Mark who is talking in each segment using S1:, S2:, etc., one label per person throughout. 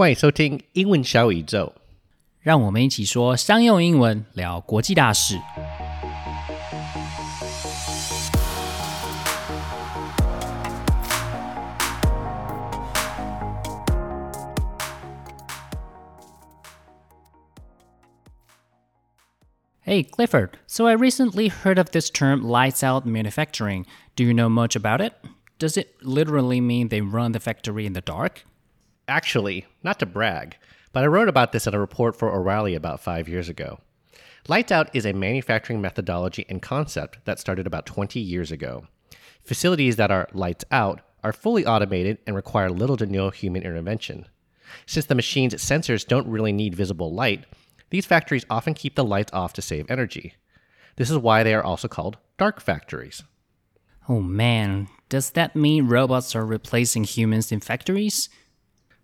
S1: 欢迎收听英文小宇宙。
S2: 让我们一起说商用英文，聊国际大事。Hey, Clifford. So I recently heard of this term lights out manufacturing. Do you know much about it? Does it literally mean they run the factory in the dark?
S1: Actually, not to brag, but I wrote about this in a report for O'Reilly about five years ago. Lights out is a manufacturing methodology and concept that started about 20 years ago. Facilities that are lights out are fully automated and require little to no human intervention. Since the machine's sensors don't really need visible light, these factories often keep the lights off to save energy. This is why they are also called dark factories.
S2: Oh man, does that mean robots are replacing humans in factories?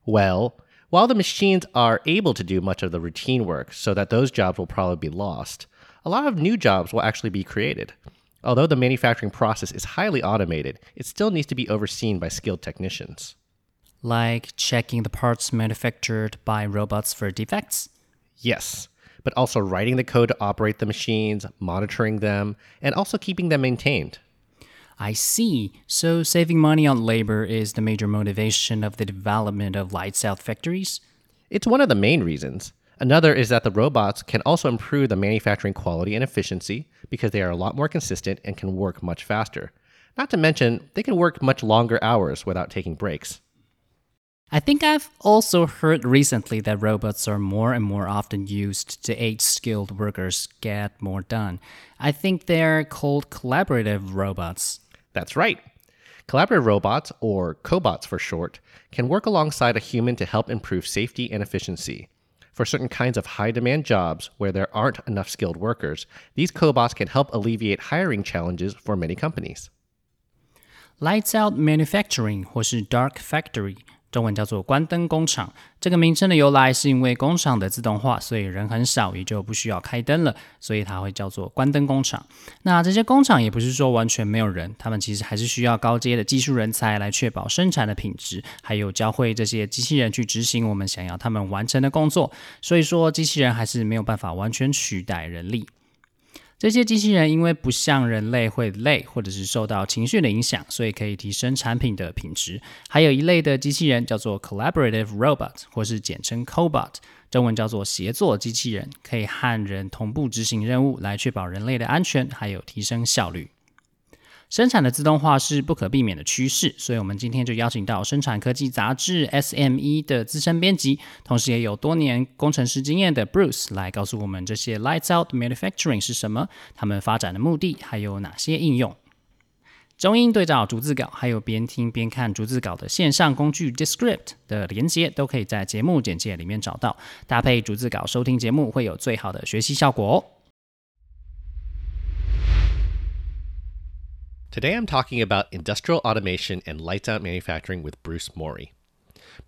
S1: Well, while the machines are able to do much of the routine work so that those jobs will probably be lost, a lot of new jobs will actually be created. Although the manufacturing process is highly automated, it still needs to be overseen by skilled technicians.
S2: Like checking the parts manufactured by robots for defects?
S1: Yes, but also writing the code to operate the machines, monitoring them, and also keeping them maintained.
S2: I see. So saving money on labor is the major motivation of the development of lights out factories?
S1: It's one of the main reasons. Another is that the robots can also improve the manufacturing quality and efficiency because they are a lot more consistent and can work much faster. Not to mention, they can work much longer hours without taking breaks.
S2: I think I've also heard recently that robots are more and more often used to aid skilled workers get more done. I think they're called collaborative robots.
S1: That's right. Collaborative robots, or cobots for short, can work alongside a human to help improve safety and efficiency. For certain kinds of high demand jobs where there aren't enough skilled workers, these cobots can help alleviate hiring challenges for many companies.
S2: Lights out manufacturing 或是 dark factory 中文叫做关灯工厂。这个名称的由来是因为工厂的自动化，所以人很少，也就不需要开灯了，所以它会叫做关灯工厂。那这些工厂也不是说完全没有人，他们其实还是需要高阶的技术人才来确保生产的品质，还有教会这些机器人去执行我们想要他们完成的工作。所以说，机器人还是没有办法完全取代人力。这些机器人因为不像人类会累，或者是受到情绪的影响，所以可以提升产品的品质。还有一类的机器人叫做 collaborative robot，或是简称 cobot，中文叫做协作机器人，可以和人同步执行任务，来确保人类的安全，还有提升效率。生产的自动化是不可避免的趋势，所以我们今天就邀请到《生产科技杂志》SME 的资深编辑，同时也有多年工程师经验的 Bruce 来告诉我们这些 Lights Out Manufacturing 是什么，他们发展的目的还有哪些应用。中英对照逐字稿，还有边听边看逐字稿的线上工具 Descript 的连接，都可以在节目简介里面找到。搭配逐字稿收听节目，会有最好的学习效果哦。
S1: Today I'm talking about industrial automation and lights out manufacturing with Bruce Morey.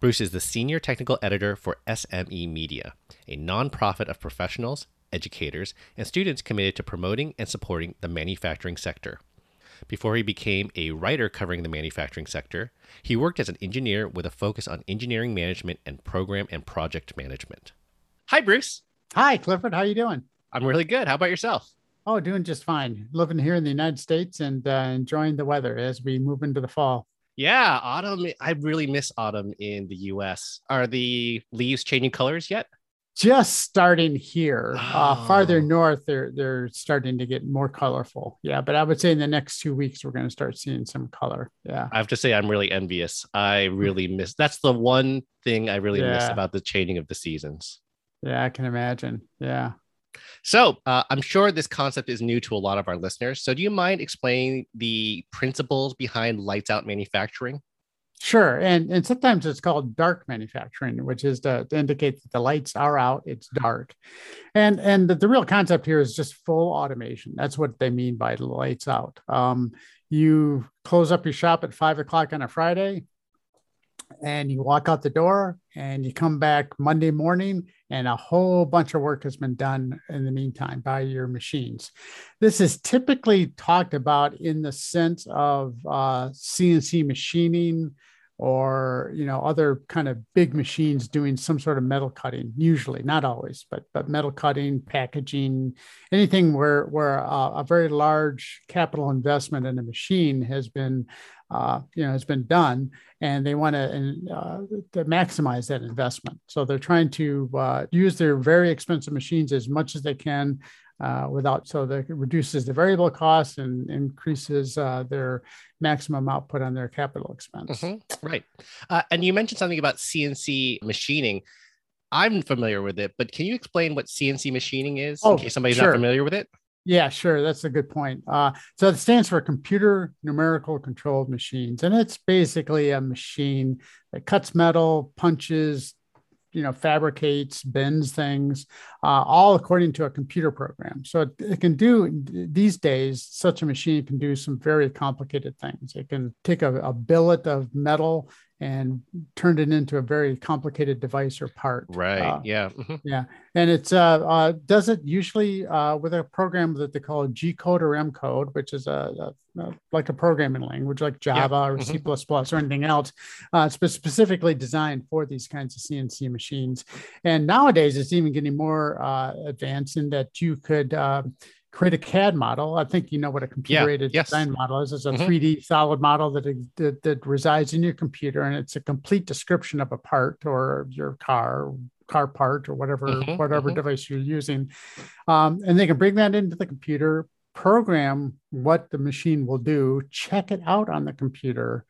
S1: Bruce is the senior technical editor for SME Media, a nonprofit of professionals, educators, and students committed to promoting and supporting the manufacturing sector. Before he became a writer covering the manufacturing sector, he worked as an engineer with a focus on engineering management and program and project management. Hi, Bruce.
S3: Hi, Clifford. How are you doing?
S1: I'm really good. How about yourself?
S3: Oh, doing just fine. Living here in the United States and uh, enjoying the weather as we move into the fall.
S1: Yeah, autumn. I really miss autumn in the US. Are the leaves changing colors yet?
S3: Just starting here.
S1: Oh.
S3: Uh, farther north, they're they're starting to get more colorful. Yeah, but I would say in the next two weeks we're going to start seeing some color. Yeah.
S1: I have to say I'm really envious. I really miss. That's the one thing I really miss about the changing of the seasons.
S3: Yeah, I can imagine. Yeah.
S1: So uh, I'm sure this concept is new to a lot of our listeners. So do you mind explaining the principles behind lights out manufacturing?
S3: Sure. And and sometimes it's called dark manufacturing, which is to, to indicate that the lights are out, it's dark. And and the, the real concept here is just full automation. That's what they mean by lights out. Um, you close up your shop at five o'clock on a Friday and you walk out the door and you come back Monday morning and a whole bunch of work has been done in the meantime by your machines. This is typically talked about in the sense of uh, CNC machining, or you know other kind of big machines doing some sort of metal cutting usually not always but but metal cutting packaging anything where where uh, a very large capital investment in a machine has been uh, you know has been done and they want to, uh, to maximize that investment so they're trying to uh, use their very expensive machines as much as they can uh, without so that reduces the variable costs and increases uh, their maximum output on their capital expense.
S1: Mm-hmm. Right. Uh, and you mentioned something about CNC machining. I'm familiar with it, but can you explain what CNC machining is oh, in case somebody's sure. not familiar with it?
S3: Yeah, sure. That's a good point. Uh, so it stands for computer numerical controlled machines, and it's basically a machine that cuts metal, punches, you know fabricates bends things uh, all according to a computer program so it, it, can do these days such a machine can do some very complicated things it can take a, a billet of metal and turned it into a very complicated device or part.
S1: Right. Uh, yeah.
S3: Mm-hmm. Yeah. And it's uh, uh, does it usually uh, with a program that they call G code or M code, which is a, a, a, like a programming language like Java yeah. or mm-hmm. C or anything else, uh, specifically designed for these kinds of CNC machines. And nowadays it's even getting more uh, advanced in that you could create a CAD model. I think you know what a computer aided yeah, yes. design model is. It's a mm-hmm. 3D solid model that, that, that resides in your computer, and it's a complete description of a part or your car car part or whatever mm-hmm. whatever mm-hmm. device you're using, um, and they can bring that into the computer, program what the machine will do, check it out on the computer,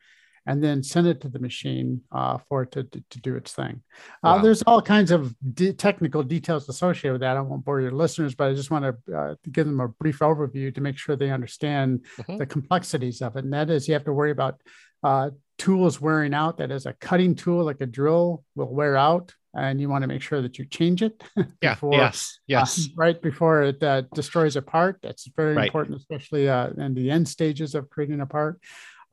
S3: and then send it to the machine uh, for it to, to, to, do its thing. Uh, wow. There's all kinds of de- technical details associated with that. I won't bore your listeners, but I just want to uh, give them a brief overview to make sure they understand mm-hmm. the complexities of it. And that is, you have to worry about uh, tools wearing out. That is, a cutting tool like a drill will wear out. And you want to make sure that you change it.
S1: yeah. Before, yes. Uh, yes.
S3: right before it uh, destroys a part. That's very right. important, especially in the end stages of creating a part.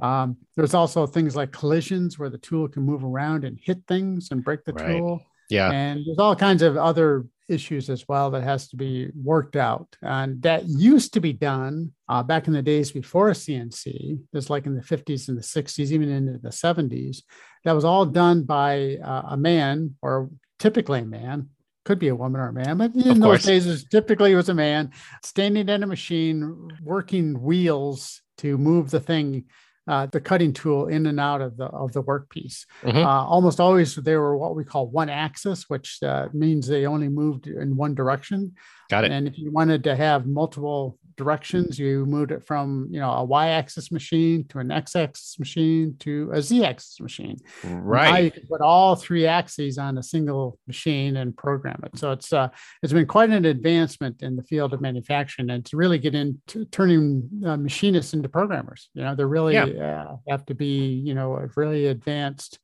S3: Um, there's also things like collisions where the tool can move around and hit things and break the right. tool.
S1: Yeah.
S3: And there's all kinds of other issues as well that has to be worked out. And that used to be done uh, back in the days before CNC, just like in the 50s and the 60s, even into the 70s. That was all done by uh, a man or typically a man. Could be a woman or a man, but in of those course. days, it typically it was a man standing at a machine, working wheels to move the thing uh, the cutting tool in and out of the of the workpiece. Mm-hmm. Uh, almost always they were what we call one axis, which uh, means they only moved in one direction.
S1: Got it.
S3: And if you wanted to have multiple directions. You moved it from you know a y-axis machine to an x-axis machine to a z-axis machine.
S1: Right. Now you can
S3: put all three axes on a single machine and program it. So it's uh, it's been quite an advancement in the field of manufacturing, and to really get into turning uh, machinists into programmers. You know, they really yeah. uh, have to be you know a really advanced.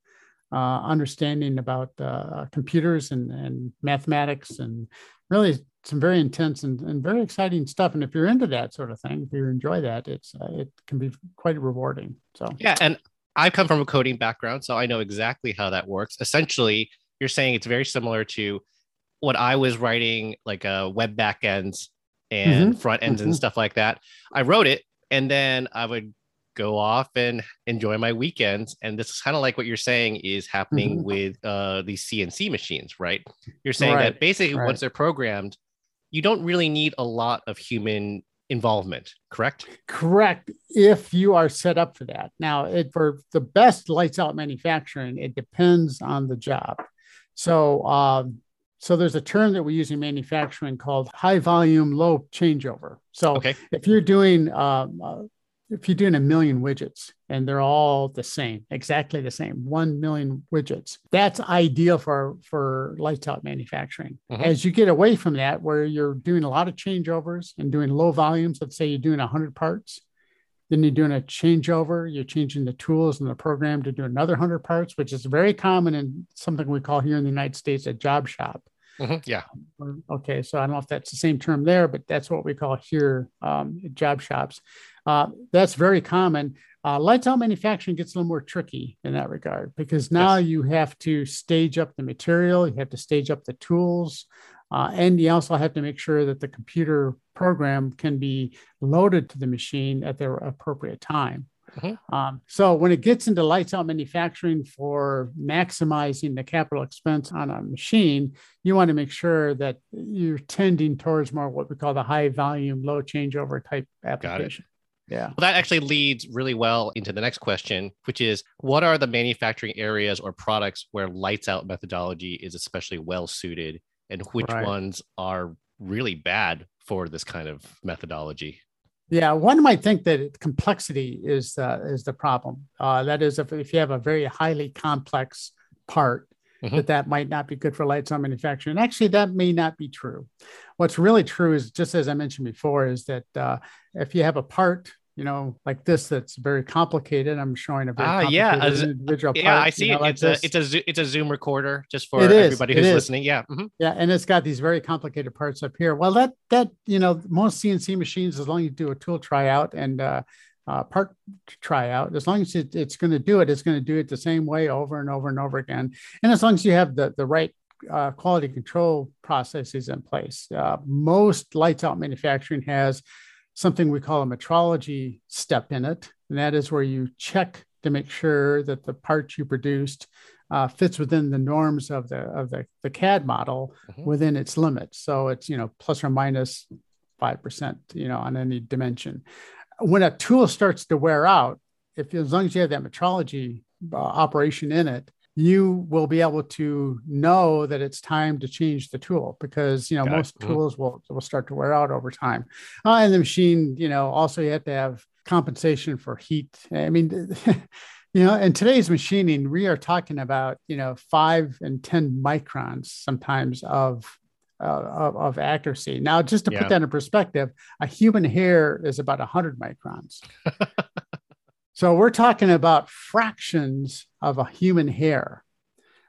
S3: Uh, understanding about uh, computers and, and mathematics and really some very intense and, and very exciting stuff. And if you're into that sort of thing, if you enjoy that, it's uh, it can be quite rewarding. So
S1: yeah, and I come from a coding background, so I know exactly how that works. Essentially, you're saying it's very similar to what I was writing, like a uh, web backends and mm-hmm. front ends mm-hmm. and stuff like that. I wrote it, and then I would go off and enjoy my weekends. And this is kind of like what you're saying is happening mm-hmm. with uh, these CNC machines, right? You're saying right. that basically right. once they're programmed, you don't really need a lot of human involvement, correct?
S3: Correct. If you are set up for that. Now, it, for the best lights out manufacturing, it depends on the job. So, um, so there's a term that we use in manufacturing called high volume, low changeover. So okay. if you're doing um, uh, if you're doing a million widgets and they're all the same, exactly the same, 1 million widgets, that's ideal for, for lights out manufacturing. Mm-hmm. As you get away from that, where you're doing a lot of changeovers and doing low volumes, let's say you're doing 100 parts, then you're doing a changeover, you're changing the tools and the program to do another 100 parts, which is very common in something we call here in the United States a job shop.
S1: Mm-hmm. Yeah.
S3: Okay. So I don't know if that's the same term there, but that's what we call here um, job shops. Uh, that's very common. Uh, lights out manufacturing gets a little more tricky in that regard because now yes. you have to stage up the material, you have to stage up the tools, uh, and you also have to make sure that the computer program can be loaded to the machine at the appropriate time. Mm-hmm. Um, so when it gets into lights out manufacturing for maximizing the capital expense on a machine, you want to make sure that you're tending towards more what we call the high volume, low changeover type application. Yeah.
S1: Well, that actually leads really well into the next question, which is what are the manufacturing areas or products where lights out methodology is especially well suited and which right. ones are really bad for this kind of methodology?
S3: Yeah, one might think that complexity is uh, is the problem. Uh, that is, if, if you have a very highly complex part, mm-hmm. that that might not be good for light on manufacturing. And Actually, that may not be true. What's really true is, just as I mentioned before, is that uh, if you have a part you know, like this that's very complicated. I'm showing a very ah, yeah, individual
S1: yeah, part, I see you know. Like it's a it's a it's a Zoom recorder just for everybody who's listening. Yeah,
S3: mm-hmm. yeah, and it's got these very complicated parts up here. Well, that that you know, most CNC machines, as long as you do a tool tryout and uh, uh, part tryout, as long as it, it's going to do it, it's going to do it the same way over and over and over again. And as long as you have the the right uh, quality control processes in place, uh, most lights out manufacturing has something we call a metrology step in it. And that is where you check to make sure that the part you produced uh, fits within the norms of the of the, the CAD model mm-hmm. within its limits. So it's you know plus or minus five percent, you know, on any dimension. When a tool starts to wear out, if as long as you have that metrology uh, operation in it, you will be able to know that it's time to change the tool because you know Got most mm-hmm. tools will will start to wear out over time. Uh, and the machine you know also you have to have compensation for heat. I mean you know in today's machining we are talking about you know five and ten microns sometimes of uh, of, of, accuracy. Now just to yeah. put that in perspective a human hair is about 100 microns So we're talking about fractions of a human hair,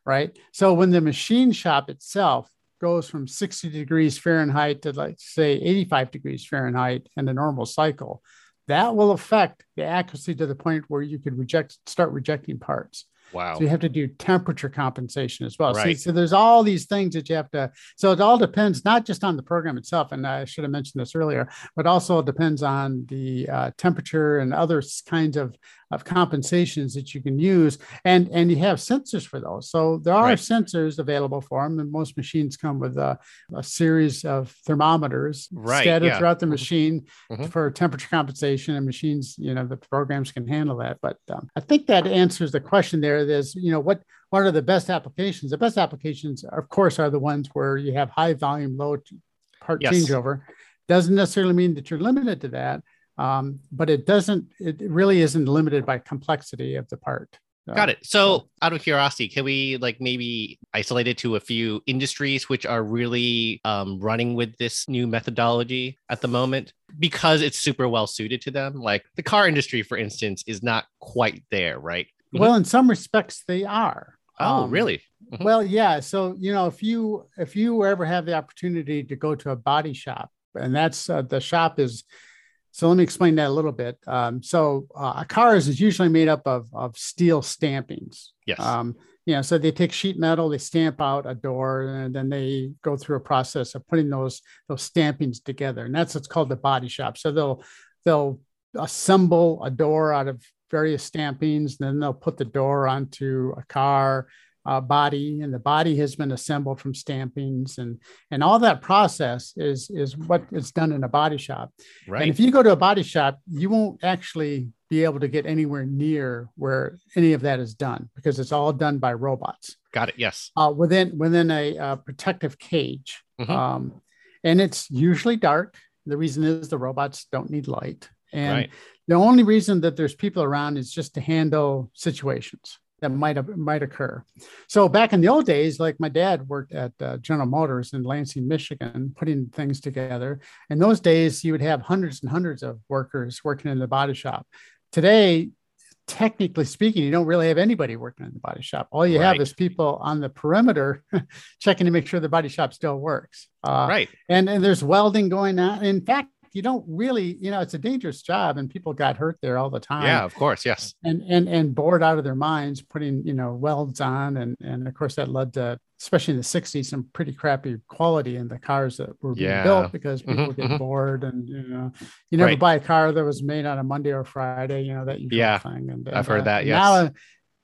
S3: right? So when the machine shop itself goes from 60 degrees Fahrenheit to like say 85 degrees Fahrenheit in a normal cycle, that will affect the accuracy to the point where you could reject start rejecting parts.
S1: Wow.
S3: So you have to do temperature compensation as well. Right. So, so, there's all these things that you have to. So it all depends not just on the program itself, and I should have mentioned this earlier, but also it depends on the uh, temperature and other kinds of of compensations that you can use and and you have sensors for those so there are right. sensors available for them and most machines come with a, a series of thermometers right, scattered yeah. throughout the mm-hmm. machine mm-hmm. for temperature compensation and machines you know the programs can handle that but um, i think that answers the question there there's you know what what are the best applications? The best applications of course are the ones where you have high volume low part yes. changeover. Doesn't necessarily mean that you're limited to that um, but it doesn't it really isn't limited by complexity of the part.
S1: Uh, got it. So out of curiosity can we like maybe isolate it to a few industries which are really um, running with this new methodology at the moment? Because it's super well suited to them. Like the car industry for instance is not quite there right
S3: mm-hmm. well in some respects they are
S1: oh um, really
S3: mm-hmm. well yeah so you know if you if you ever have the opportunity to go to a body shop and that's uh, the shop is so let me explain that a little bit. Um, so uh, a car is usually made up of, of steel stampings.
S1: Yes.
S3: Um, you know, so they take sheet metal, they stamp out a door, and then they go through a process of putting those those stampings together, and that's what's called the body shop. So they'll they'll assemble a door out of various stampings, then they'll put the door onto a car, uh, body and the body has been assembled from stampings and and all that process is is what is done in a body shop. Right and if you go to a body shop you won't actually be able to get anywhere near where any of that is done because it's all done by robots.
S1: Got it yes.
S3: Uh, within within a, a protective cage. Mm-hmm. um, and it's usually dark. The reason is the robots don't need light and right. the only reason that there's people around is just to handle situations that might might occur. So back in the old days, like my dad worked at uh, General Motors in Lansing, Michigan, putting things together. In those days, you would have hundreds and hundreds of workers working in the body shop. Today, technically speaking, you don't really have anybody working in the body shop. All you right. have is people on the perimeter checking to make sure the body shop still works.
S1: Uh, right.
S3: And, and there's welding going on. In fact, you don't really, you know, it's a dangerous job and people got hurt there all the time.
S1: Yeah, of course. Yes.
S3: And and and bored out of their minds putting, you know, welds on and and of course that led to especially in the 60s, some pretty crappy quality in the cars that were being
S1: Yeah.
S3: built because people
S1: Mhm,
S3: get
S1: mhm.
S3: bored and you know you never
S1: Right.
S3: buy a car that was made on a Monday or Friday, you know, that
S1: Yeah.
S3: thing. And
S1: I've heard
S3: and,
S1: that, yes.
S3: Now,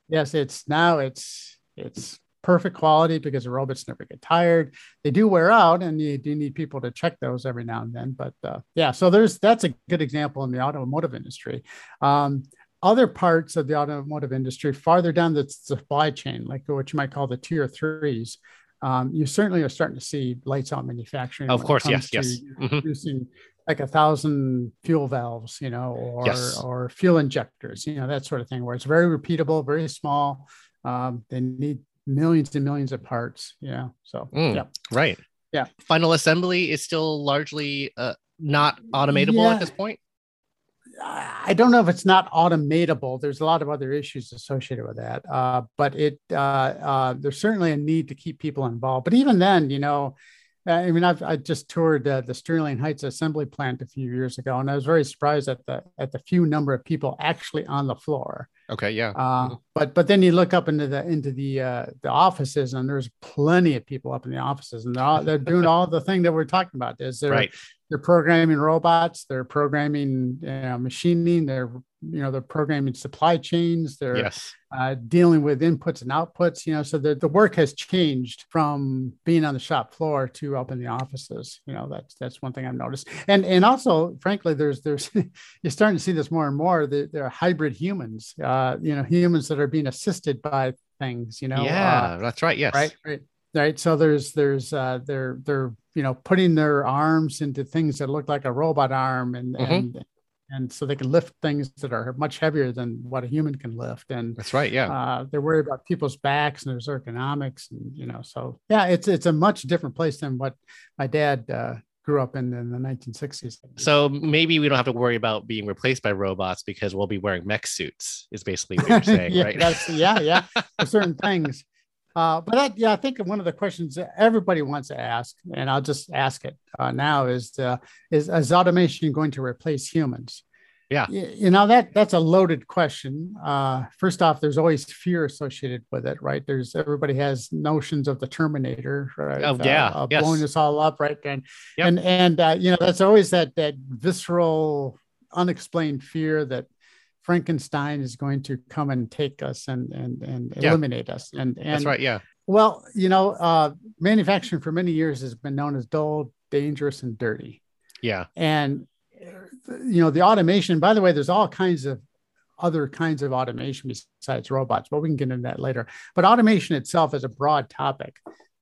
S3: yes, it's now it's it's perfect quality because the robots never get tired. They do wear out, and you do need people to check those every now and then. But uh, yeah, so there's that's a good example in the automotive industry. Um, other parts of the automotive industry, farther down the supply chain, like what you might call the tier threes, um, you certainly are starting to see lights out manufacturing.
S1: Of course, yes, yes. Mhm.
S3: Producing like a thousand fuel valves, you know, or
S1: Yes.
S3: or fuel injectors, you know, that sort of thing, where it's very repeatable, very small. Um, they need millions and millions of parts, Yeah. So
S1: Mm.
S3: yeah,
S1: Right.
S3: Yeah.
S1: Final assembly is still largely uh, not automatable
S3: Yeah.
S1: at this point.
S3: I don't know if it's not automatable. There's a lot of other issues associated with that, uh, but it uh, uh, there's certainly a need to keep people involved. But even then, you know, I mean, I've I just toured uh, the Sterling Heights assembly plant a few years ago, and I was very surprised at the at the few number of people actually on the floor.
S1: Okay. Yeah.
S3: Uh, but but then you look up into the into the uh, the offices, and there's plenty of people up in the offices, and they're all, they're doing all the thing that we're talking about. Is they're
S1: Right.
S3: They're programming robots, they're programming you know, machining, they're you know they're programming supply chains, they're
S1: Yes.
S3: uh, dealing with inputs and outputs. You know, so the the work has changed from being on the shop floor to up in the offices. You know, that's that's one thing I've noticed, and and also, frankly, there's there's you're starting to see this more and more. There, there are hybrid humans. Uh, you know, humans that are being assisted by things. You know, uh,
S1: yeah. that's right. Yes.
S3: right right right so there's there's uh they're they're you know putting their arms into things that look like a robot arm and
S1: Mhm.
S3: and and so they can lift things that are much heavier than what a human can lift and
S1: That's right. Yeah.
S3: uh, they're worried about people's backs and there's ergonomics and you know so yeah it's it's a much different place than what my dad uh, grew up in in the 1960s
S1: so maybe we don't have to worry about being replaced by robots because we'll be wearing mech suits. Is basically what you're saying,
S3: yeah,
S1: right?
S3: yeah, yeah, for certain things. Uh, but that, yeah, I think one of the questions that everybody wants to ask, and I'll just ask it uh, now, is uh, is is automation going to replace humans?
S1: Yeah.
S3: Y- you know that that's a loaded question. Uh, first off, there's always fear associated with it, right? There's everybody has notions of the Terminator, right?
S1: Oh, yeah,
S3: uh,
S1: yes.
S3: blowing us all up, right? And
S1: Yep.
S3: and and uh, you know that's always that that visceral, unexplained fear that Frankenstein is going to come and take us and and and
S1: Yeah.
S3: eliminate us. And and
S1: That's right. Yeah.
S3: well, you know, uh, manufacturing for many years has been known as dull, dangerous, and dirty.
S1: Yeah.
S3: And uh, you know, the automation. By the way, there's all kinds of other kinds of automation besides robots, but we can get into that later. But automation itself, is a broad topic,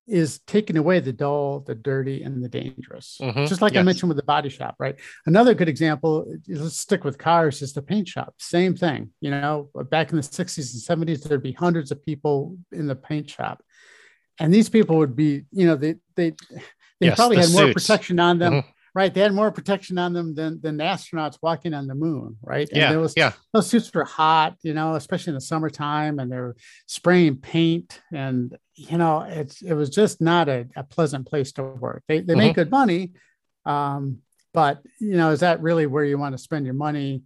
S3: is taking away the dull, the dirty, and the dangerous.
S1: Mhm.
S3: Just like I mentioned with the body shop, right? Another good example, let's stick with cars, is the paint shop. Same thing. You know, back in the 60s and 70s, there'd be hundreds of people in the paint shop. And these people would be, you know, they they they
S1: Yes,
S3: probably
S1: the
S3: had more protection on them,
S1: Mhm.
S3: Right? They had more protection on them than than the astronauts walking on the moon, right? And
S1: Yeah.
S3: was
S1: Yeah.
S3: those suits were hot, you know, especially in the summertime, and they're spraying paint, and you know, it's it was just not a, a pleasant place to work. They they make good money, um, but you know, is that really where you want to spend your money?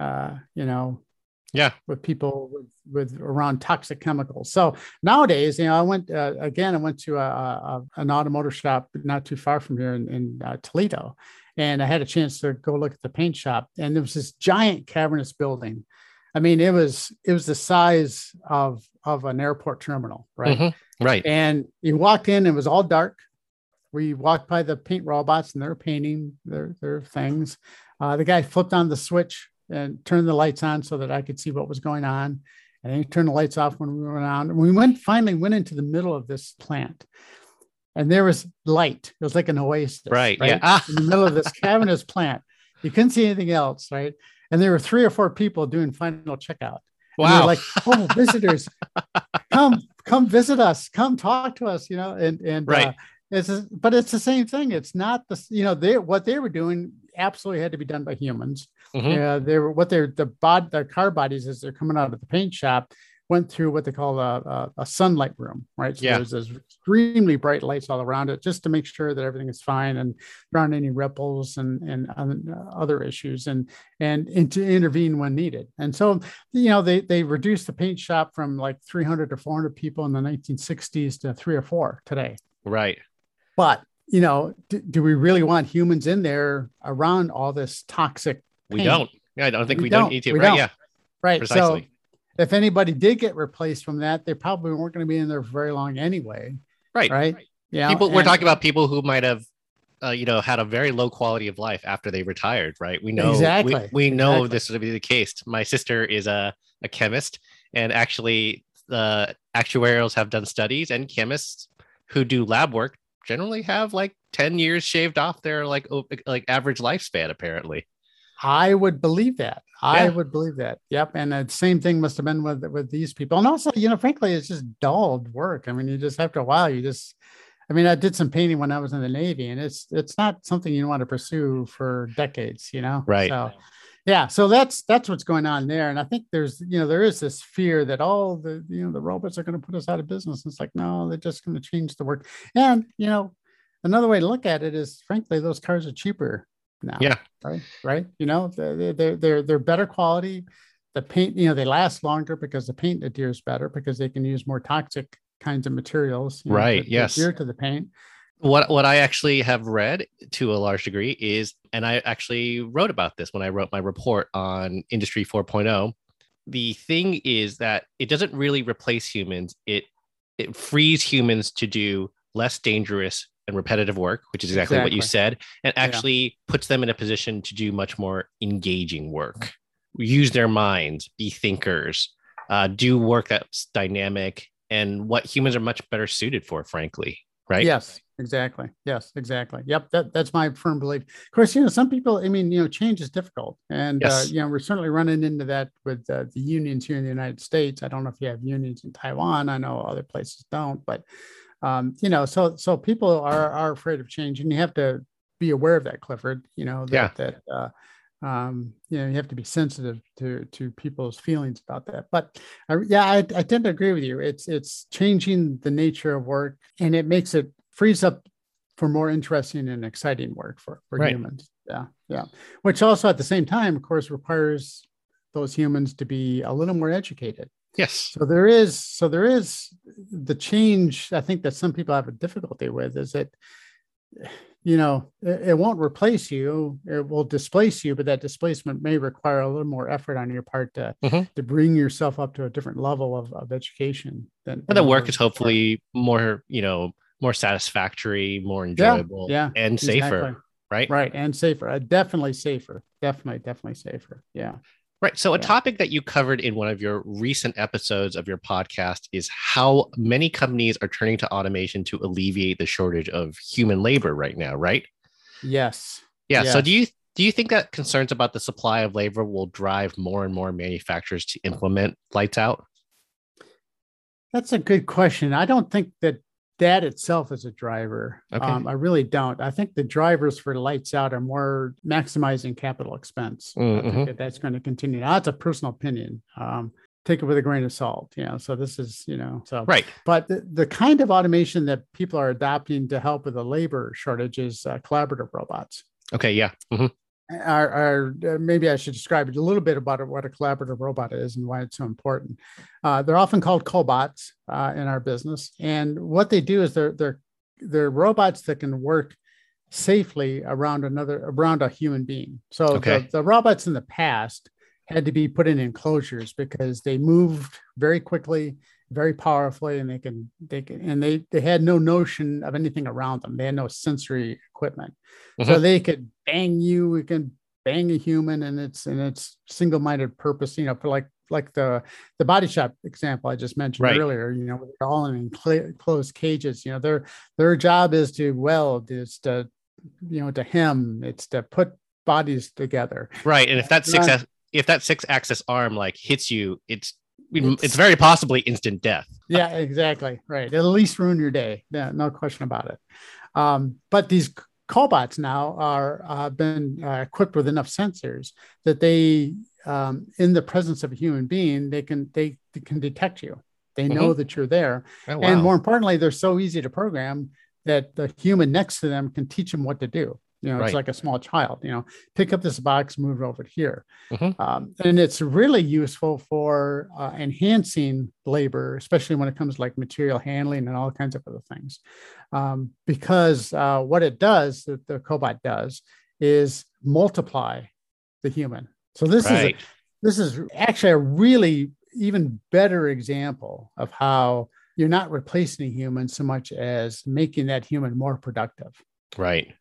S3: Uh, you know,
S1: Yeah.
S3: with people with with around toxic chemicals. So nowadays, you know, I went uh, again. I went to a, a, an automotive shop not too far from here in, in uh, Toledo, and I had a chance to go look at the paint shop. And there was this giant cavernous building. I mean, it was it was the size of of an airport terminal, right?
S1: Mhm. Right.
S3: And you walked in, it was all dark. We walked by the paint robots and they're painting their, their things. Uh, the guy flipped on the switch and turned the lights on so that I could see what was going on. And then he turned the lights off when we went on. And we went finally went into the middle of this plant. And there was light. It was like an oasis.
S1: Right, yeah. Ah.
S3: In the middle of this cavernous plant. You couldn't see anything else, right? And there were three or four people doing final checkout.
S1: Wow.
S3: like, oh, visitors, come, come visit us, come talk to us, you know, and and
S1: Right.
S3: uh, it's a- but it's the same thing. It's not the you know they what they were doing absolutely had to be done by humans.
S1: Mhm.
S3: Yeah, they were what they're the bod the car bodies as they're coming out of the paint shop. went through what they call a, a, a sunlight room, right? So
S1: Yeah.
S3: there's this extremely bright lights all around it just to make sure that everything is fine and there aren't any ripples and, and uh, other issues and, and, and to intervene when needed. And so, you know, they, they reduced the paint shop from like 300 to 400 people in the 1960s to three or four today.
S1: Right.
S3: But, you know, do, do we really want humans in there around all this toxic
S1: We don't. Yeah, I don't think we,
S3: We
S1: don't
S3: don't.
S1: need to. Right.
S3: don't.
S1: Yeah.
S3: Right.
S1: Precisely.
S3: So if anybody did get replaced from that, they probably weren't going to be in there for very long anyway.
S1: Right.
S3: Right. Yeah.
S1: people we're talking about people who might have uh, you know had a very low quality of life after they retired right we know
S3: Exactly,
S1: we, we know
S3: exactly.
S1: this would be the case my sister is a, a chemist and actually the actuarials have done studies and chemists who do lab work generally have like 10 years shaved off their like like average lifespan apparently
S3: I would believe that. I
S1: Yeah.
S3: would believe that. Yep. And the same thing must have been with with these people. And also, you know, frankly, it's just dulled work. I mean, you just after a while, you just I mean, I did some painting when I was in the Navy, and it's it's not something you want to pursue for decades, you know.
S1: Right.
S3: So yeah, so that's that's what's going on there. And I think there's you know, there is this fear that all the you know the robots are going to put us out of business. It's like, no, they're just going to change the work. And you know, another way to look at it is frankly, those cars are cheaper now
S1: yeah
S3: right right you know they're they're they're, they're better quality the paint you know they last longer because the paint adheres better because they can use more toxic kinds of materials you know,
S1: Right,
S3: to- to
S1: yes.
S3: adhere to the paint
S1: what what I actually have read to a large degree is, and I actually wrote about this when I wrote my report on Industry 4.0. The thing is that it doesn't really replace humans. It it frees humans to do less dangerous and repetitive work, which is exactly, what you said, and actually puts them in a position to do much more engaging work, use their minds, be thinkers, uh, do work that's dynamic and what humans are much better suited for, frankly. Right?
S3: yes exactly. Yes exactly. Yep that, that's my firm belief. Of course you know some people i mean you know change is difficult and
S1: Yes.
S3: uh, you know we're certainly running into that with uh, the unions here in the united states. I don't know if you have unions in taiwan. I know other places don't but um, you know so so people are are afraid of change and you have to be aware of that clifford you know that that uh, um, you know you have to be sensitive to to people's feelings about that. But I, yeah I, I tend to agree with you. It's it's changing the nature of work and it makes it frees up for more interesting and exciting work for, for
S1: Right.
S3: humans. Yeah yeah. Which also at the same time of course requires those humans to be a little more educated
S1: Yes.
S3: so there is so there is the change i think that some people have a difficulty with is that you know it, it won't replace you it will displace you but that displacement may require a little more effort on your part to
S1: Mhm.
S3: to bring yourself up to a different level of, of education than
S1: And the work is hopefully more, you know, more satisfactory, more
S3: Yeah,
S1: enjoyable,
S3: yeah,
S1: and safer.
S3: exactly.
S1: Right.
S3: right and safer uh, definitely safer definitely definitely safer yeah
S1: Right. So, a
S3: Yeah.
S1: topic that you covered in one of your recent episodes of your podcast is how many companies are turning to automation to alleviate the shortage of human labor right now, right?
S3: yes
S1: Yeah. So, do you do you think that concerns about the supply of labor will drive more and more manufacturers to implement lights out?
S3: That's a good question. I don't think that that itself is a driver.
S1: Okay.
S3: Um, I really don't. I think the drivers for lights out are more maximizing capital expense. I
S1: Mhm.
S3: think that that's going to continue. Now, that's a personal opinion. Um, take it with a grain of salt. You know, so this is you know so
S1: Right.
S3: But the, the kind of automation that people are adopting to help with the labor shortage is uh, collaborative robots.
S1: Okay. Yeah. Mhm.
S3: Are uh, maybe I should describe it a little bit about what a collaborative robot is and why it's so important. Uh, they're often called cobots uh, in our business, and what they do is they're they're they're robots that can work safely around another around a human being. So
S1: Okay.
S3: the, the robots in the past had to be put in enclosures because they moved very quickly very powerfully and they can they can and they they had no notion of anything around them they had no sensory equipment so mm-hmm. they could bang you we can bang a human and it's and it's single-minded purpose you know for like like the the body shop example i just mentioned
S1: Right.
S3: earlier you know they're all in closed cages you know their their job is to weld is to you know to hem it's to put bodies together
S1: Right. And if that six if that six axis arm like hits you, it's
S3: It's-
S1: it's very possibly instant death.
S3: yeah exactly right It'll at least ruin your day yeah no question about it um, but these cobots now are uh, been uh, equipped with enough sensors that they um, in the presence of a human being, they can they, they can detect you. They know
S1: Mhm.
S3: that you're there,
S1: Oh, wow.
S3: and more importantly, they're so easy to program that the human next to them can teach them what to do. You know,
S1: Right.
S3: it's like a small child. You know, pick up this box, move it over here,
S1: Mhm.
S3: um, and it's really useful for uh, enhancing labor, especially when it comes to like material handling and all kinds of other things. Um, because uh, what it does, that the cobot does, is multiply the human. So this is a, this is actually a really even better example of how you're not replacing a human so much as making that human more productive.
S1: right.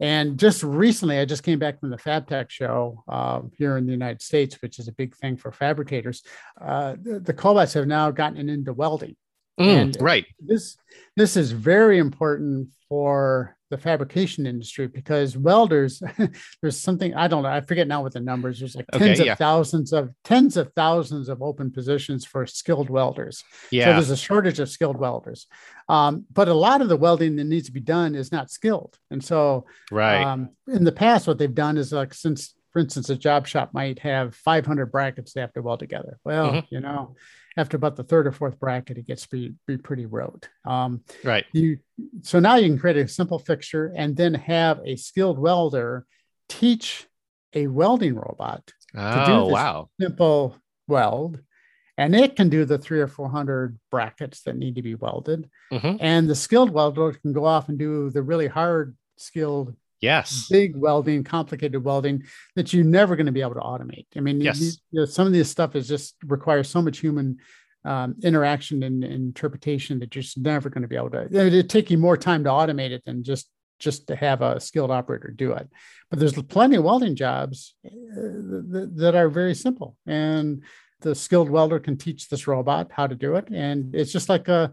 S3: And just recently, I just came back from the FabTech show uh, here in the United States, which is a big thing for fabricators. Uh, the, the cobots have now gotten into welding.
S1: Mm,
S3: And-
S1: right.
S3: This this is very important for the fabrication industry because welders, there's something I don't know, I forget now what the numbers. There's like
S1: Okay,
S3: tens
S1: yeah.
S3: of thousands of tens of thousands of open positions for skilled welders.
S1: Yeah.
S3: So there's a shortage of skilled welders. Um, but a lot of the welding that needs to be done is not skilled. And so
S1: right.
S3: um, in the past, what they've done is like since, for instance, a job shop might have 500 brackets they have to weld together. Well,
S1: Mhm.
S3: you know, after about the third or fourth bracket, it gets be, be pretty rote. Um,
S1: right.
S3: you so now you can create a simple fixture and then have a skilled welder teach a welding robot to do
S1: Oh,
S3: this.
S1: wow.
S3: simple weld and it can do the three or four hundred brackets that need to be welded
S1: Mhm.
S3: and the skilled welder can go off and do the really hard skilled
S1: Yes.
S3: big welding complicated welding that you're never going to be able to automate i mean
S1: Yes.
S3: these- you know, some of this stuff is just requires so much human um, interaction and, and interpretation that you're just never going to be able to it'd take you more time to automate it than just just to have a skilled operator do it but there's plenty of welding jobs uh, that, that are very simple and the skilled welder can teach this robot how to do it and it's just like a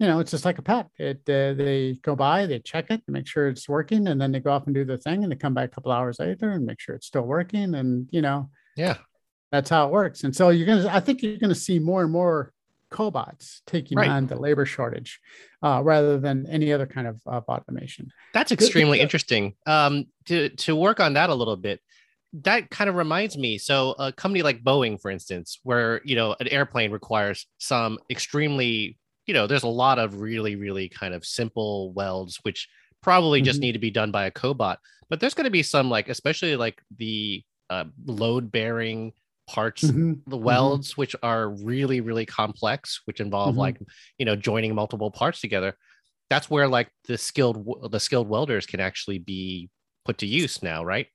S3: you know it's just like a pet it uh, they go by they check it to make sure it's working and then they go off and do their thing and they come back a couple hours later and make sure it's still working and you know
S1: Yeah.
S3: that's how it works and so you're gonna i think you're gonna see more and more cobots taking
S1: Right.
S3: on the labor shortage uh, rather than any other kind of, of automation
S1: That's extremely
S3: good.
S1: interesting. Um, to to work on that a little bit, that kind of reminds me. So a company like Boeing, for instance, where you know an airplane requires some extremely, you know, there's a lot of really really kind of simple welds which probably just
S3: Mhm.
S1: need to be done by a cobot. But there's going to be some like, especially like the uh, load bearing parts
S3: Mhm.
S1: the welds which are really really complex which involve
S3: Mhm.
S1: like you know joining multiple parts together that's where like the skilled the skilled welders can actually be put to use now right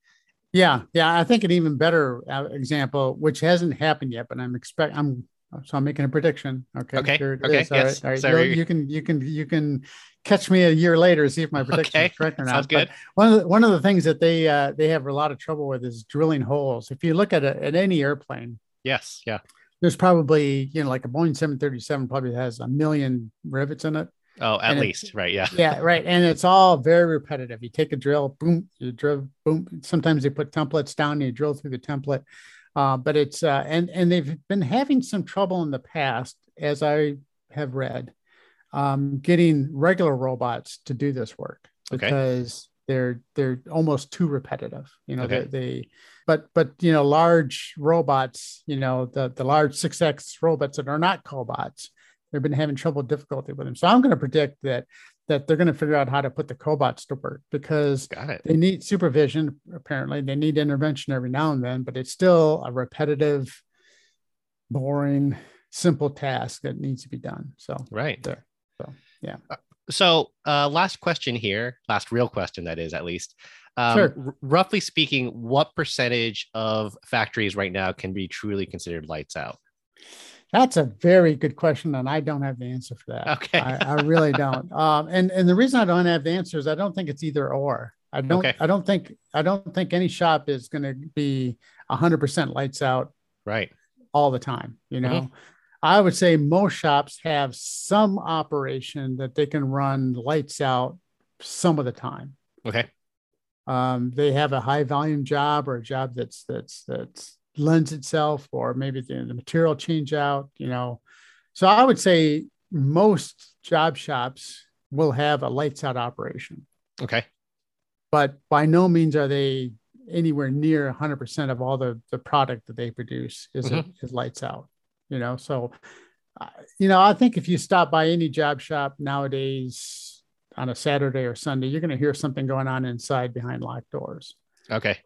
S3: Yeah, yeah. I think an even better uh, example, which hasn't happened yet, but I'm expect I'm so I'm making a prediction. Okay.
S1: Okay,
S3: here
S1: okay,
S3: is. All
S1: yes,
S3: right, all right.
S1: sorry.
S3: You'll- can you can you can catch me a year later, see if my prediction
S1: okay
S3: is correct or not.
S1: sounds
S3: But
S1: good
S3: one of the, one of the things that they uh, they have a lot of trouble with is drilling holes. If you look at a, at any airplane,
S1: yes yeah
S3: there's probably you know like a Boeing 737 probably has a million rivets in it.
S1: oh at
S3: And
S1: least right yeah
S3: Yeah, right. And it's all very repetitive. You take a drill, boom, you drill, boom. Sometimes they put templates down, and you drill through the template. Uh, but it's uh, and and they've been having some trouble in the past, as I have read, um, getting regular robots to do this work
S1: Okay.
S3: because they're they're almost too repetitive. You know,
S1: Okay.
S3: they, they but but you know, large robots, you know, the the large six axis robots that are not cobots, they've been having trouble difficulty with them. So I'm going to predict that that they're going to figure out how to put the cobots to work because they need supervision. Apparently, they need intervention every now and then, but it's still a repetitive, boring, simple task that needs to be done. So
S1: right
S3: there. So, yeah.
S1: Uh, so uh last question here last real question that is at least um,
S3: Sure.
S1: r- roughly speaking what percentage of factories right now can be truly considered lights out
S3: That's a very good question, and I don't have the answer for that.
S1: Okay.
S3: I, I really don't. Um, and and the reason I don't have the answer is I don't think it's either or. I don't.
S1: Okay.
S3: I don't think. I don't think any shop is going to be hundred percent lights out
S1: right
S3: all the time. You know,
S1: Mhm.
S3: I would say most shops have some operation that they can run lights out some of the time.
S1: okay
S3: Um, they have a high volume job or a job that's that's that's lends itself, or maybe the, the material change out. You know, so I would say most job shops will have a lights out operation,
S1: okay
S3: but by no means are they anywhere near 100% of all the the product that they produce is
S1: Mhm.
S3: is lights out. You know, so uh, you know, I think if you stop by any job shop nowadays on a Saturday or Sunday, you're going to hear something going on inside behind locked doors.
S1: Okay.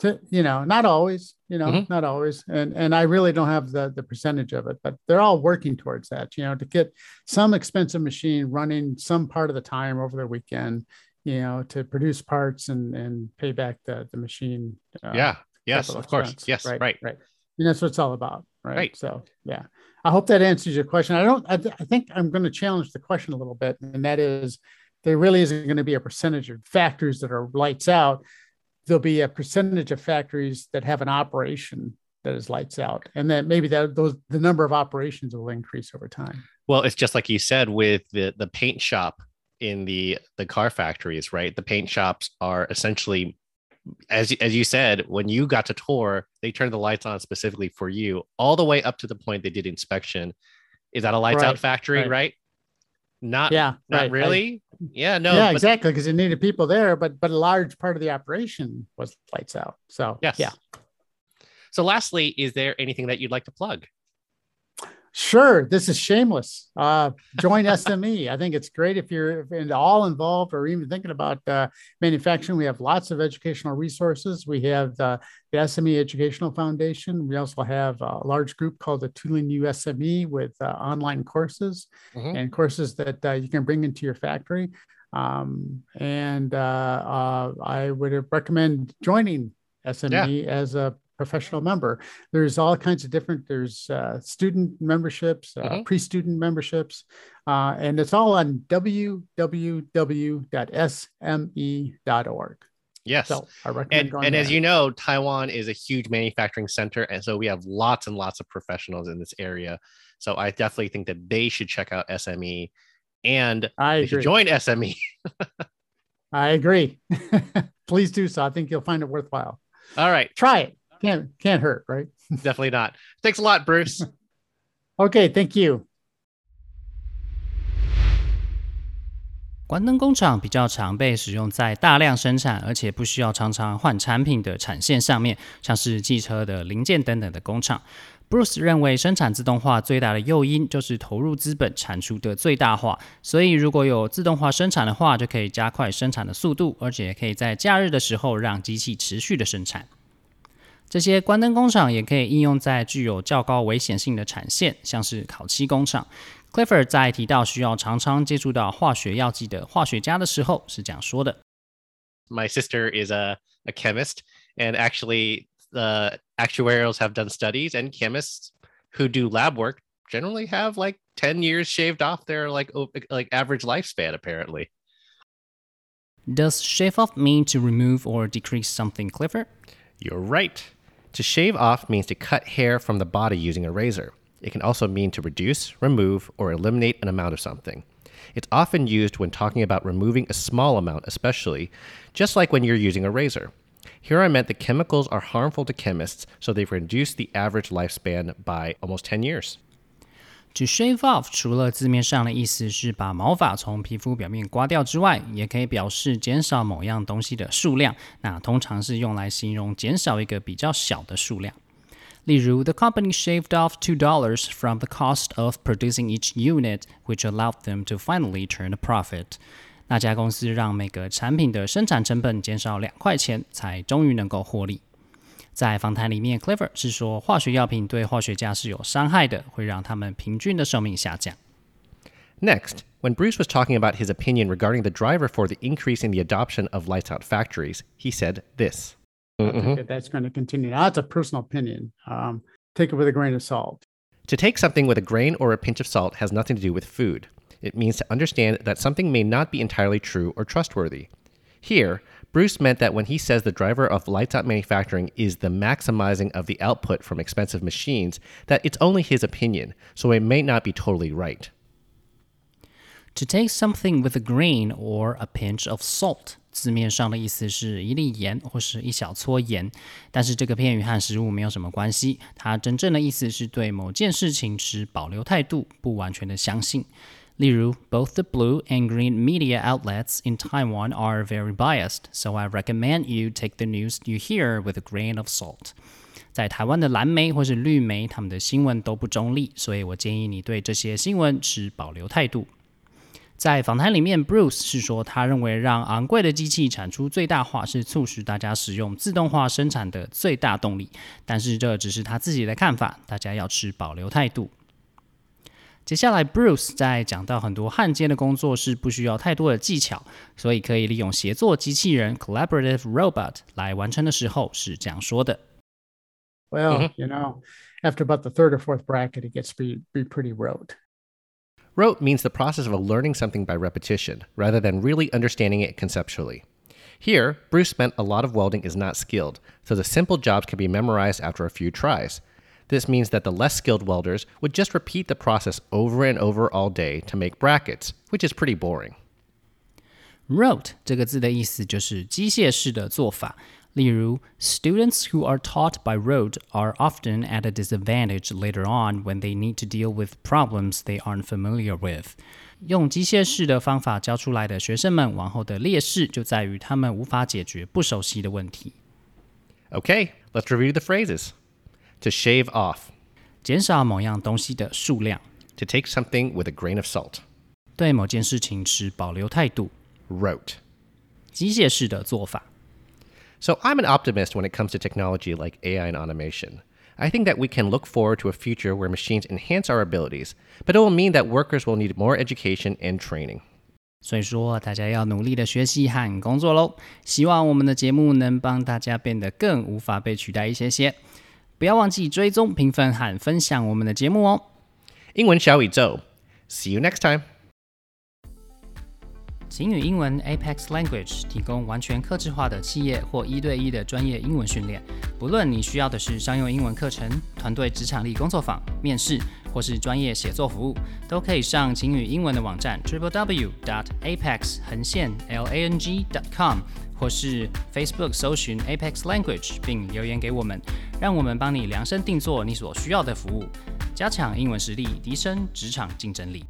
S3: To, you know, not always, you know,
S1: Mhm.
S3: not always. And and I really don't have the the percentage of it, but they're all working towards that, you know, to get some expensive machine running some part of the time over the weekend, you know, to produce parts and and pay back the the machine. uh,
S1: yeah. Yes, of course. Yes. Right.
S3: right, right. And that's what it's all about, right?
S1: Right.
S3: So yeah, I hope that answers your question. I don't. I, th- I think I'm going to challenge the question a little bit, and that is, there really isn't going to be a percentage of factors that are lights out. There'll be a percentage of factories that have an operation that is lights out, and then maybe that those the number of operations will increase over time.
S1: Well, it's just like you said with the the paint shop in the the car factories, right? The paint shops are essentially as as you said, when you got to tour, they turned the lights on specifically for you, all the way up to the point they did inspection. Is that a lights out factory,
S3: right.
S1: right? Not
S3: Yeah,
S1: not
S3: right, I-
S1: really. yeah, no.
S3: yeah,
S1: but-
S3: exactly, because it needed people there, but but a large part of the operation was lights out. So
S1: Yes.
S3: yeah.
S1: So, lastly, is there anything that you'd like to plug?
S3: Sure, this is shameless. Uh, join SME. I think it's great if you're in- all involved or even thinking about uh, manufacturing. We have lots of educational resources. We have the, the SME Educational Foundation. We also have a large group called the Tooling U SME with uh, online courses
S1: Mhm.
S3: and courses that uh, you can bring into your factory. Um, and uh, uh, I would recommend joining SME as a professional member. There's all kinds of different. There's uh, student memberships, uh,
S1: Mhm.
S3: pre-student memberships, uh, and it's all on www.sme.org.
S1: Yes.
S3: So I recommend
S1: and
S3: going
S1: and as you know, Taiwan is a huge manufacturing center, and so we have lots and lots of professionals in this area. So I definitely think that they should check out SME, and
S3: I
S1: they should join. SME.
S3: I agree. Please do so. I think you'll find it worthwhile.
S1: All right,
S3: Try it Can't can't hurt, right?
S1: definitely not. Thanks a lot, Bruce.
S3: Okay, thank you.
S2: 关灯工厂比较常被使用在大量生产，而且不需要常常换产品的产线上面，像是汽车的零件等等的工厂。Bruce 认为，生产自动化最大的诱因就是投入资本，产出的最大化。所以，如果有自动化生产的话，就可以加快生产的速度，而且可以在假日的时候让机器持续的生产。 这些关灯工厂也可以应用在具有较高危险性的产线，像是烤漆工厂。Clifford 在提到需要常常接触到化学药剂的化学家的时候，是这样说的
S1: My sister is a, a chemist, and actually, the actuarials have done studies, and chemists who do lab work generally have like 10 years shaved off their like o- like average lifespan
S2: apparently：“Does shave off mean to remove or decrease something, Clifford？”
S1: you're right to shave off means to cut hair from the body using a razor. It can also mean to reduce remove or eliminate an amount of something. It's often used when talking about removing a small amount especially just like when you're using a razor. Here i meant that chemicals are harmful to chemists so they've reduced the average lifespan by almost 10 years
S2: To shave off 除了字面上的意思是把毛发从皮肤表面刮掉之外，也可以表示减少某样东西的数量。那通常是用来形容减少一个比较小的数量。例如，The company shaved off two dollars from the cost of producing each unit, which allowed them to finally turn a profit. 那家公司让每个产品的生产成本减少两块钱，才终于能够获利。在访谈里面，Clifford 是说化学药品对化学家是有伤害的，会让他们平均的寿命下降。
S1: Next, when Bruce was talking about his opinion regarding the driver for the increase in the adoption of lights out factories, he said this.
S3: Mm-hmm. That's going to continue. Now, that's a personal opinion. Um, take it with a grain of salt.
S1: To take something with a grain or a pinch of salt has nothing to do with food. It means to understand that something may not be entirely true or trustworthy. Here, Bruce meant that when he says the driver of lights out manufacturing is the maximizing of the output from expensive machines, that it's only his opinion, so it may not be totally right.
S2: To take something with a grain or a pinch of salt，字面上的意思是一粒盐或是一小撮盐，但是这个片语和食物没有什么关系。它真正的意思是对某件事情持保留态度，不完全的相信。 例如，both the blue and green media outlets in Taiwan are very biased, so I recommend you take the news you hear with a grain of salt. 在台湾的蓝媒或是绿媒，他们的新闻都不中立，所以我建议你对这些新闻持保留态度。在访谈里面，Bruce 是说，他认为让昂贵的机器产出最大化是促使大家使用自动化生产的最大动力。但是这只是他自己的看法，大家要持保留态度。 接下来，Bruce 在讲到很多焊接的工作是不需要太多的技巧，所以可以利用协作机器人 （collaborative robot） 来完成的时候是这样说的：“
S3: Well, you know, after about the third or fourth bracket, it gets be be pretty rote.”
S1: Rote means the process of learning something by repetition, rather than really understanding it conceptually. Here, Bruce meant a lot of welding is not skilled, so the simple jobs can be memorized after a few tries. This means that the less skilled welders would just repeat the process over and over all day to make brackets, which is pretty boring.
S2: Rote 这个字的意思就是机械式的做法，例如，students who are taught by rote are often at a disadvantage later on when they need to deal with problems they aren't familiar with。用机械式的方法教出来的学生们，往后的劣势就在于他们无法解决不熟悉的问题。
S1: Okay, let's review the phrases. To shave off.
S2: 减少某样东西的数量。
S1: To take something with a grain of salt.
S2: 对某件事情持保留态度。
S1: Rote.
S2: 机械式的做法。
S1: so I'm an optimist when it comes to technology like AI and automation. I think that we can look forward to a future where machines enhance our abilities, but it will mean that workers will need more education and training.
S2: 所以说，大家要努力的学习和工作喽。希望我们的节目能帮大家变得更无法被取代一些些。 不要忘记追踪、评分和分享我们的节目哦。
S1: 英文小宇宙，See you next time.
S2: 晴雨英文 Apex Language 提供完全客制化的企业或一对一的专业英文训练。不论你需要的是商用英文课程、团队职场力工作坊、面试，或是专业写作服务，都可以上晴雨英文的网站 triple w dot apex 横线 l a n g dot com，或是 Facebook 搜寻 Apex Language 并留言给我们，让我们帮你量身定做你所需要的服务，加强英文实力，提升职场竞争力。